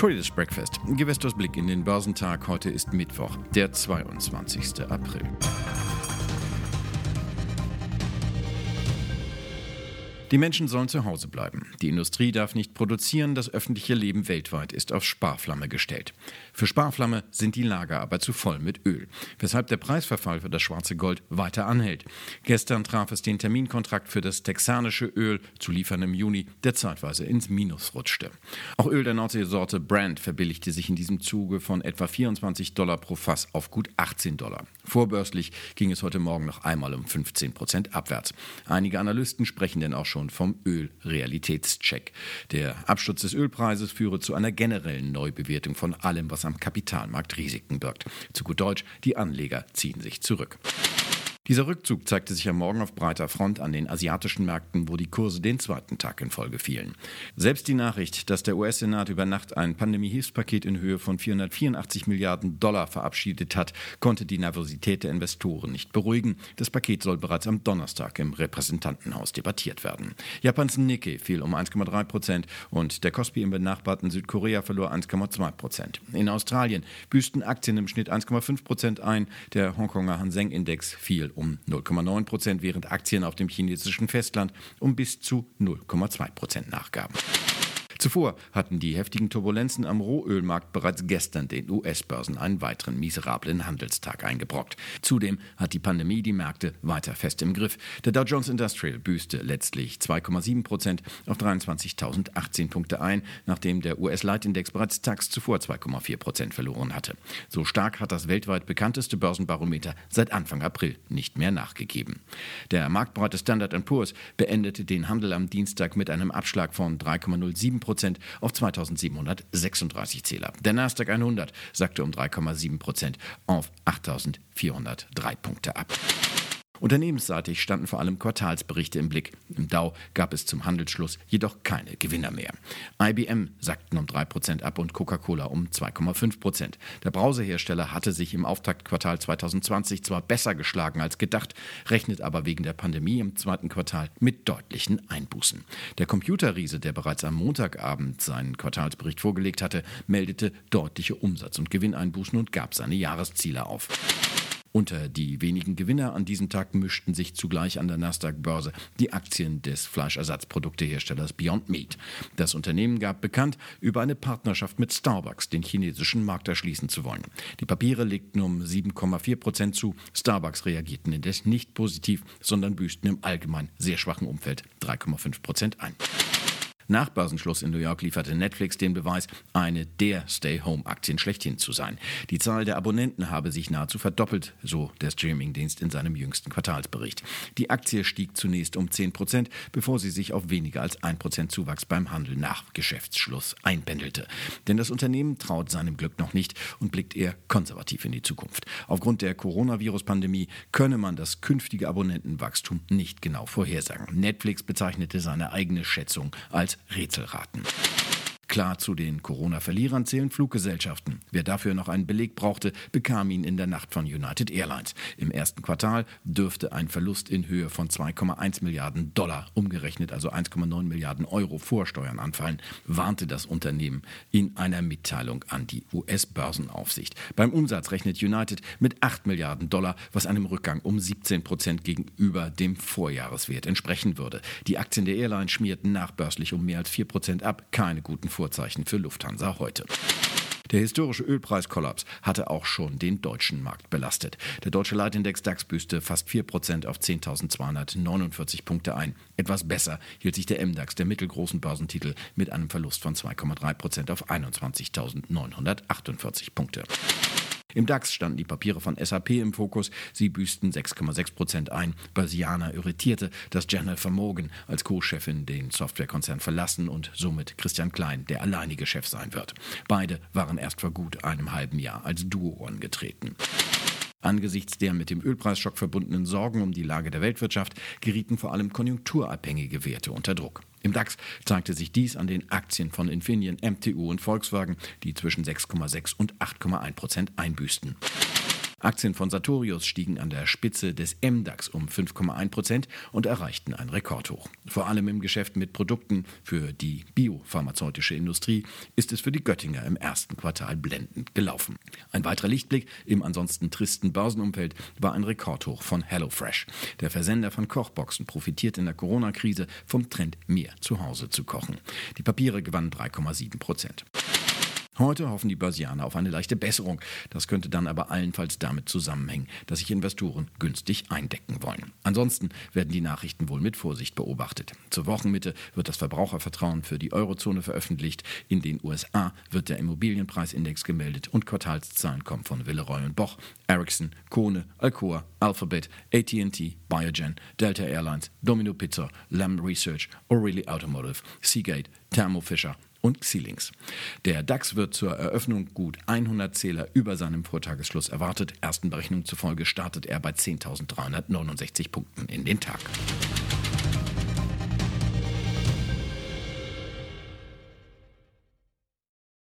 Traders Breakfast. Gewesters Blick in den Börsentag. Heute ist Mittwoch, der 22. April. Die Menschen sollen zu Hause bleiben. Die Industrie darf nicht produzieren. Das öffentliche Leben weltweit ist auf Sparflamme gestellt. Für Sparflamme sind die Lager aber zu voll mit Öl, weshalb der Preisverfall für das schwarze Gold weiter anhält. Gestern traf es den Terminkontrakt für das texanische Öl, zu liefern im Juni, der zeitweise ins Minus rutschte. Auch Öl der Nordseesorte Brand verbilligte sich in diesem Zuge von etwa 24 Dollar pro Fass auf gut 18 Dollar. Vorbörslich ging es heute Morgen noch einmal um 15 Prozent abwärts. Einige Analysten sprechen denn auch schon schon vom Ölrealitätscheck. Der Absturz des Ölpreises führe zu einer generellen Neubewertung von allem, was am Kapitalmarkt Risiken birgt. Zu gut Deutsch, die Anleger ziehen sich zurück. Dieser Rückzug zeigte sich am Morgen auf breiter Front an den asiatischen Märkten, wo die Kurse den zweiten Tag in Folge fielen. Selbst die Nachricht, dass der US-Senat über Nacht ein Pandemie-Hilfspaket in Höhe von 484 Milliarden Dollar verabschiedet hat, konnte die Nervosität der Investoren nicht beruhigen. Das Paket soll bereits am Donnerstag im Repräsentantenhaus debattiert werden. Japans Nikkei fiel um 1,3 Prozent und der Kospi im benachbarten Südkorea verlor 1,2 Prozent. In Australien büßten Aktien im Schnitt 1,5 Prozent ein. Der Hongkonger Hang Seng Um 0,9 Prozent, während Aktien auf dem chinesischen Festland um bis zu 0,2 Prozent nachgaben. Zuvor hatten die heftigen Turbulenzen am Rohölmarkt bereits gestern den US-Börsen einen weiteren miserablen Handelstag eingebrockt. Zudem hat die Pandemie die Märkte weiter fest im Griff. Der Dow Jones Industrial büßte letztlich 2,7 Prozent auf 23.018 Punkte ein, nachdem der US-Leitindex bereits tags zuvor 2,4 Prozent verloren hatte. So stark hat das weltweit bekannteste Börsenbarometer seit Anfang April nicht mehr nachgegeben. Der marktbreite Standard Poor's beendete den Handel am Dienstag mit einem Abschlag von 3,07 Prozent Prozent auf 2736 Zähler. Der Nasdaq 100 sagte um 3,7 Prozent auf 8403 Punkte ab. Unternehmensseitig standen vor allem Quartalsberichte im Blick. Im Dow gab es zum Handelsschluss jedoch keine Gewinner mehr. IBM sackten um 3% ab und Coca-Cola um 2,5%. Der Brausehersteller hatte sich im Auftaktquartal 2020 zwar besser geschlagen als gedacht, rechnet aber wegen der Pandemie im zweiten Quartal mit deutlichen Einbußen. Der Computerriese, der bereits am Montagabend seinen Quartalsbericht vorgelegt hatte, meldete deutliche Umsatz- und Gewinneinbußen und gab seine Jahresziele auf. Unter die wenigen Gewinner an diesem Tag mischten sich zugleich an der Nasdaq-Börse die Aktien des Fleischersatzprodukteherstellers Beyond Meat. Das Unternehmen gab bekannt, über eine Partnerschaft mit Starbucks den chinesischen Markt erschließen zu wollen. Die Papiere legten um 7,4 Prozent zu. Starbucks reagierten indes nicht positiv, sondern büßten im allgemein sehr schwachen Umfeld 3,5 Prozent ein. Nach Börsenschluss in New York lieferte Netflix den Beweis, eine der Stay-Home-Aktien schlechthin zu sein. Die Zahl der Abonnenten habe sich nahezu verdoppelt, so der Streamingdienst in seinem jüngsten Quartalsbericht. Die Aktie stieg zunächst um 10 Prozent, bevor sie sich auf weniger als 1 Prozent Zuwachs beim Handel nach Geschäftsschluss einpendelte. Denn das Unternehmen traut seinem Glück noch nicht und blickt eher konservativ in die Zukunft. Aufgrund der Coronavirus-Pandemie könne man das künftige Abonnentenwachstum nicht genau vorhersagen. Netflix bezeichnete seine eigene Schätzung als Rätselraten. Klar zu den Corona-Verlierern zählen Fluggesellschaften. Wer dafür noch einen Beleg brauchte, bekam ihn in der Nacht von United Airlines. Im ersten Quartal dürfte ein Verlust in Höhe von 2,1 Milliarden Dollar, umgerechnet also 1,9 Milliarden Euro Vorsteuern anfallen, warnte das Unternehmen in einer Mitteilung an die US-Börsenaufsicht. Beim Umsatz rechnet United mit 8 Milliarden Dollar, was einem Rückgang um 17 Prozent gegenüber dem Vorjahreswert entsprechen würde. Die Aktien der Airline schmierten nachbörslich um mehr als 4 Prozent ab. Keine guten Vorzeichen für Lufthansa heute. Der historische Ölpreiskollaps hatte auch schon den deutschen Markt belastet. Der deutsche Leitindex DAX büßte fast 4% auf 10.249 Punkte ein. Etwas besser hielt sich der MDAX der mittelgroßen Börsentitel mit einem Verlust von 2,3% auf 21.948 Punkte. Im DAX standen die Papiere von SAP im Fokus. Sie büßten 6,6 Prozent ein. Börsianer irritierte, dass Jennifer Morgan als Co-Chefin den Softwarekonzern verlassen und somit Christian Klein der alleinige Chef sein wird. Beide waren erst vor gut einem halben Jahr als Duo angetreten. Angesichts der mit dem Ölpreisschock verbundenen Sorgen um die Lage der Weltwirtschaft gerieten vor allem konjunkturabhängige Werte unter Druck. Im DAX zeigte sich dies an den Aktien von Infineon, MTU und Volkswagen, die zwischen 6,6 und 8,1 Prozent einbüßten. Aktien von Sartorius stiegen an der Spitze des MDAX um 5,1 Prozent und erreichten ein Rekordhoch. Vor allem im Geschäft mit Produkten für die biopharmazeutische Industrie ist es für die Göttinger im ersten Quartal blendend gelaufen. Ein weiterer Lichtblick im ansonsten tristen Börsenumfeld war ein Rekordhoch von HelloFresh. Der Versender von Kochboxen profitiert in der Corona-Krise vom Trend, mehr zu Hause zu kochen. Die Papiere gewannen 3,7 Prozent. Heute hoffen die Börsianer auf eine leichte Besserung. Das könnte dann aber allenfalls damit zusammenhängen, dass sich Investoren günstig eindecken wollen. Ansonsten werden die Nachrichten wohl mit Vorsicht beobachtet. Zur Wochenmitte wird das Verbrauchervertrauen für die Eurozone veröffentlicht. In den USA wird der Immobilienpreisindex gemeldet und Quartalszahlen kommen von Villeroy und Boch, Ericsson, Kone, Alcoa, Alphabet, AT&T, Biogen, Delta Airlines, Domino Pizza, Lam Research, O'Reilly Automotive, Seagate, Thermo Fisher und Xilinx. Der DAX wird zur Eröffnung gut 100 Zähler über seinem Vortagesschluss erwartet. Ersten Berechnungen zufolge startet er bei 10.369 Punkten in den Tag.